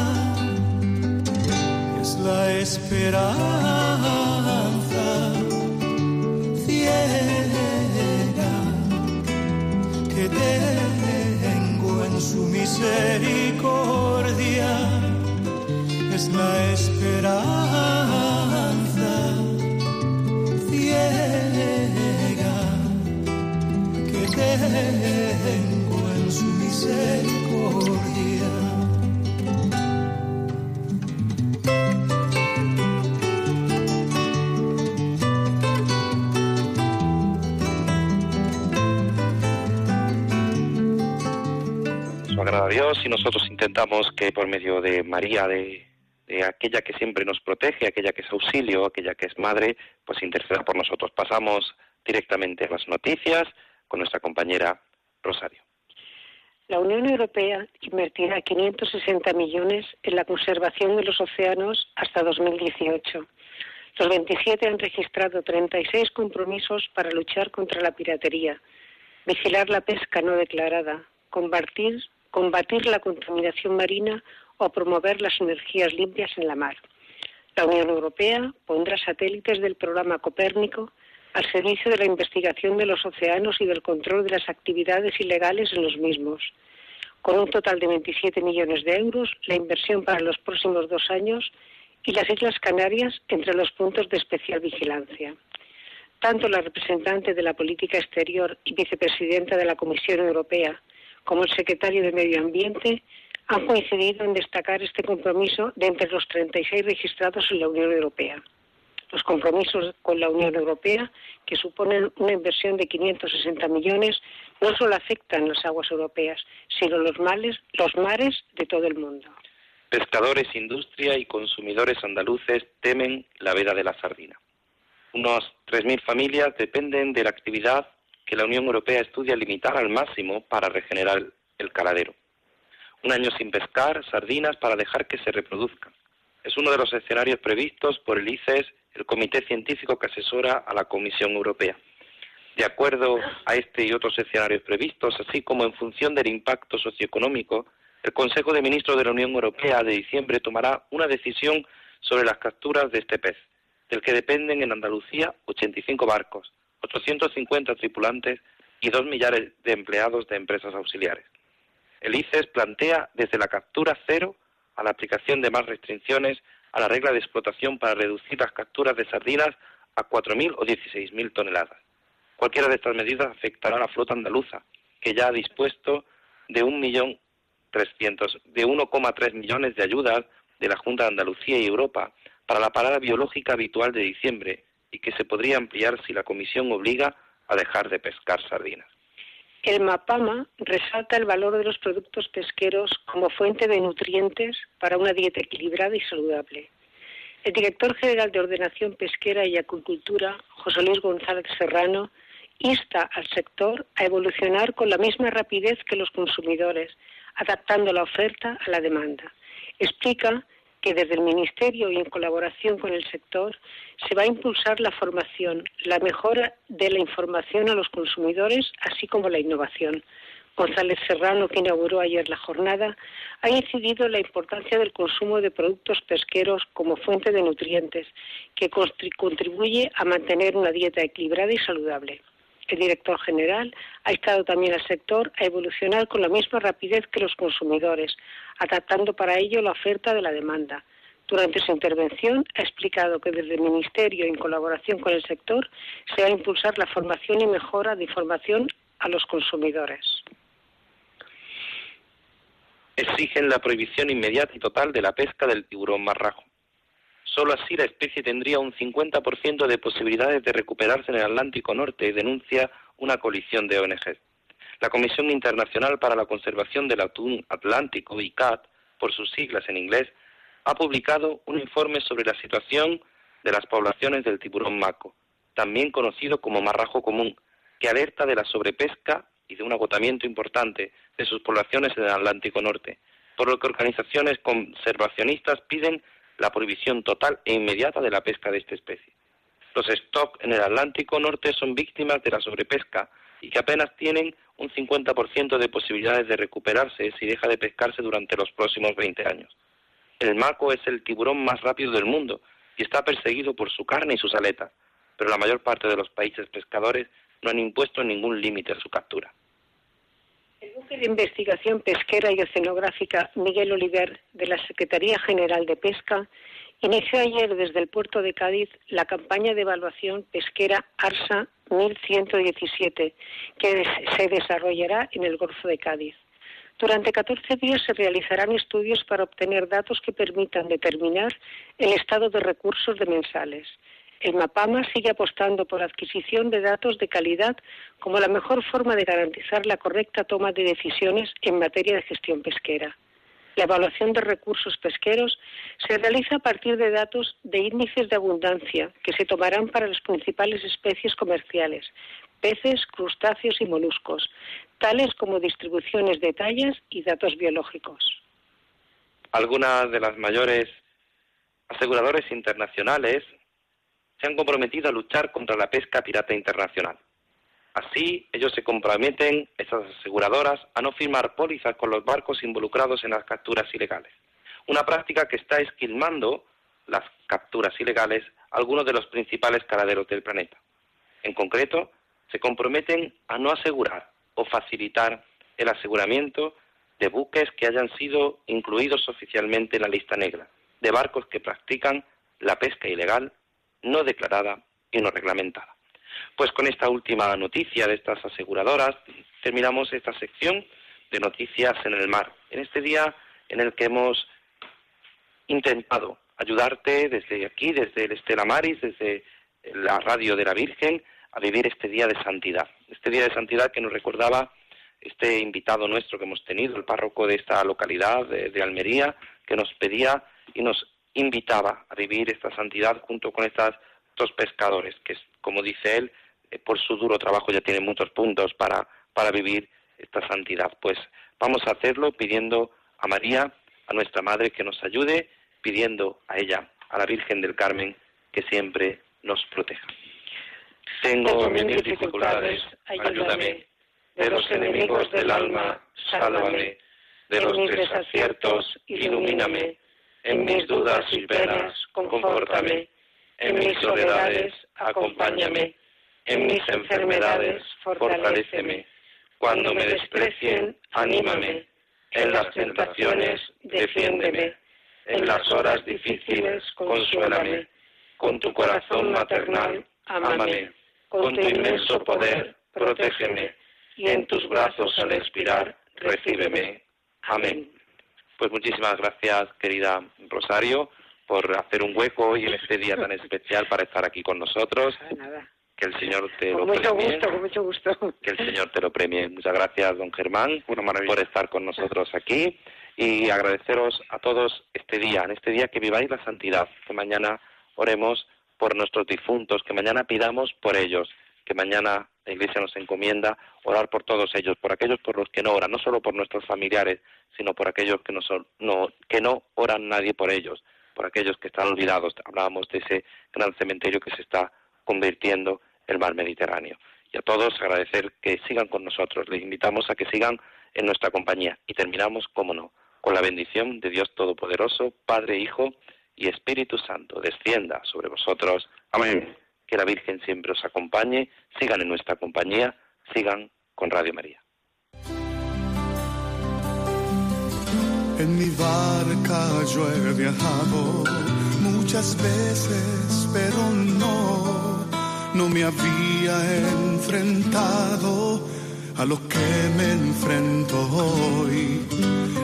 la esperanza ciega que tengo y nosotros intentamos que por medio de María, de, de aquella que siempre nos protege, aquella que es auxilio, aquella que es madre, pues interceda por nosotros. Pasamos directamente a las noticias con nuestra compañera Rosario. La Unión Europea invertirá 560 millones en la conservación de los océanos hasta 2018. Los 27 han registrado 36 compromisos para luchar contra la piratería, vigilar la pesca no declarada, combatir, combatir la contaminación marina o promover las energías limpias en la mar. La Unión Europea pondrá satélites del programa Copérnico al servicio de la investigación de los océanos y del control de las actividades ilegales en los mismos. Con un total de 27 millones de euros, la inversión para los próximos dos años y las Islas Canarias entre los puntos de especial vigilancia. Tanto la representante de la política exterior y vicepresidenta de la Comisión Europea como el secretario de Medio Ambiente han coincidido en destacar este compromiso de entre los 36 registrados en la Unión Europea. Los compromisos con la Unión Europea, que suponen una inversión de 560 millones, no solo afectan las aguas europeas, sino los, males, los mares de todo el mundo. Pescadores, industria y consumidores andaluces temen la veda de la sardina. Unas 3.000 familias dependen de la actividad que la Unión Europea estudia limitar al máximo para regenerar el caladero. Un año sin pescar sardinas para dejar que se reproduzcan. Es uno de los escenarios previstos por el ICES, el comité científico que asesora a la Comisión Europea. De acuerdo a este y otros escenarios previstos, así como en función del impacto socioeconómico, el Consejo de Ministros de la Unión Europea de diciembre tomará una decisión sobre las capturas de este pez, del que dependen en Andalucía 85 barcos, 850 tripulantes y dos millares de empleados de empresas auxiliares. El ICES plantea desde la captura cero a la aplicación de más restricciones a la regla de explotación para reducir las capturas de sardinas a 4.000 o 16.000 toneladas. Cualquiera de estas medidas afectará a la flota andaluza, que ya ha dispuesto de un millón de 1,3 millones de ayudas de la Junta de Andalucía y Europa para la parada biológica habitual de diciembre y que se podría ampliar si la Comisión obliga a dejar de pescar sardinas. El MAPAMA resalta el valor de los productos pesqueros como fuente de nutrientes para una dieta equilibrada y saludable. El director general de Ordenación Pesquera y Acuicultura, José Luis González Serrano, insta al sector a evolucionar con la misma rapidez que los consumidores, adaptando la oferta a la demanda. Explica que desde el Ministerio y en colaboración con el sector se va a impulsar la formación, la mejora de la información a los consumidores, así como la innovación. González Serrano, que inauguró ayer la jornada, ha incidido en la importancia del consumo de productos pesqueros como fuente de nutrientes, que contribuye a mantener una dieta equilibrada y saludable. El director general ha estado también al sector a evolucionar con la misma rapidez que los consumidores, adaptando para ello la oferta de la demanda. Durante su intervención ha explicado que desde el Ministerio, en colaboración con el sector, se va a impulsar la formación y mejora de información a los consumidores. Exigen la prohibición inmediata y total de la pesca del tiburón marrajo. Solo así la especie tendría un 50% de posibilidades de recuperarse en el Atlántico Norte, denuncia una coalición de ONG. La Comisión Internacional para la Conservación del Atún Atlántico, ICAT, por sus siglas en inglés, ha publicado un informe sobre la situación de las poblaciones del tiburón maco, también conocido como marrajo común, que alerta de la sobrepesca y de un agotamiento importante de sus poblaciones en el Atlántico Norte, por lo que organizaciones conservacionistas piden la prohibición total e inmediata de la pesca de esta especie. Los stocks en el Atlántico Norte son víctimas de la sobrepesca y que apenas tienen un 50% de posibilidades de recuperarse si deja de pescarse durante los próximos 20 años. El maco es el tiburón más rápido del mundo y está perseguido por su carne y sus aletas, pero la mayor parte de los países pescadores no han impuesto ningún límite a su captura. El buque de investigación pesquera y oceanográfica Miguel Oliver de la Secretaría General de Pesca inició ayer desde el puerto de Cádiz la campaña de evaluación pesquera ARSA 1117 que se desarrollará en el Golfo de Cádiz. Durante 14 días se realizarán estudios para obtener datos que permitan determinar el estado de recursos demensales. El MAPAMA sigue apostando por la adquisición de datos de calidad como la mejor forma de garantizar la correcta toma de decisiones en materia de gestión pesquera. La evaluación de recursos pesqueros se realiza a partir de datos de índices de abundancia que se tomarán para las principales especies comerciales, peces, crustáceos y moluscos, tales como distribuciones de tallas y datos biológicos. Algunas de las mayores aseguradores internacionales se han comprometido a luchar contra la pesca pirata internacional. Así, ellos se comprometen, estas aseguradoras, a no firmar pólizas con los barcos involucrados en las capturas ilegales. Una práctica que está esquilmando las capturas ilegales a algunos de los principales caladeros del planeta. En concreto, se comprometen a no asegurar o facilitar el aseguramiento de buques que hayan sido incluidos oficialmente en la lista negra, de barcos que practican la pesca ilegal no declarada y no reglamentada. Pues con esta última noticia de estas aseguradoras terminamos esta sección de noticias en el mar. En este día en el que hemos intentado ayudarte desde aquí, desde el Estela Maris, desde la radio de la Virgen, a vivir este día de santidad. Este día de santidad que nos recordaba este invitado nuestro que hemos tenido, el párroco de esta localidad de, Almería, que nos pedía y nos invitaba a vivir esta santidad junto con estas dos pescadores, que como dice él, eh, por su duro trabajo ya tienen muchos puntos para, para vivir esta santidad. Pues vamos a hacerlo pidiendo a María, a nuestra Madre, que nos ayude, pidiendo a ella, a la Virgen del Carmen, que siempre nos proteja. Tengo mis dificultades, ayúdame. De los enemigos del alma, sálvame. De los desaciertos, ilumíname En mis dudas y penas, confórtame. En mis soledades, acompáñame. En mis enfermedades, fortaléceme. Cuando me desprecien, anímame. En las tentaciones, defiéndeme. En las horas difíciles, consuélame. Con tu corazón maternal, ámame. Con tu inmenso poder, protégeme. Y en tus brazos al expirar, recíbeme. Amén. Pues muchísimas gracias, querida Rosario, por hacer un hueco hoy en este día tan especial para estar aquí con nosotros. Que el Señor te lo mucho premie. gusto, con mucho gusto. Que el Señor te lo premie. Muchas gracias, don Germán, por estar con nosotros aquí y agradeceros a todos este día, en este día que viváis la santidad, que mañana oremos por nuestros difuntos, que mañana pidamos por ellos, que mañana la Iglesia nos encomienda orar por todos ellos, por aquellos por los que no oran, no solo por nuestros familiares, sino por aquellos que no, son, no, que no oran nadie por ellos, por aquellos que están olvidados. Hablábamos de ese gran cementerio que se está convirtiendo el mar Mediterráneo. Y a todos agradecer que sigan con nosotros. Les invitamos a que sigan en nuestra compañía. Y terminamos, como no, con la bendición de Dios Todopoderoso, Padre, Hijo y Espíritu Santo. Descienda sobre vosotros. Amén. Que la Virgen siempre os acompañe. Sigan en nuestra compañía. Sigan con Radio María. En mi barca yo he viajado muchas veces, pero no, no me había enfrentado a lo que me enfrento hoy.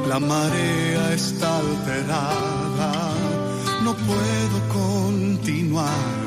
La marea está alterada, no puedo continuar.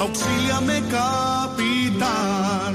Auxíliame, capitán,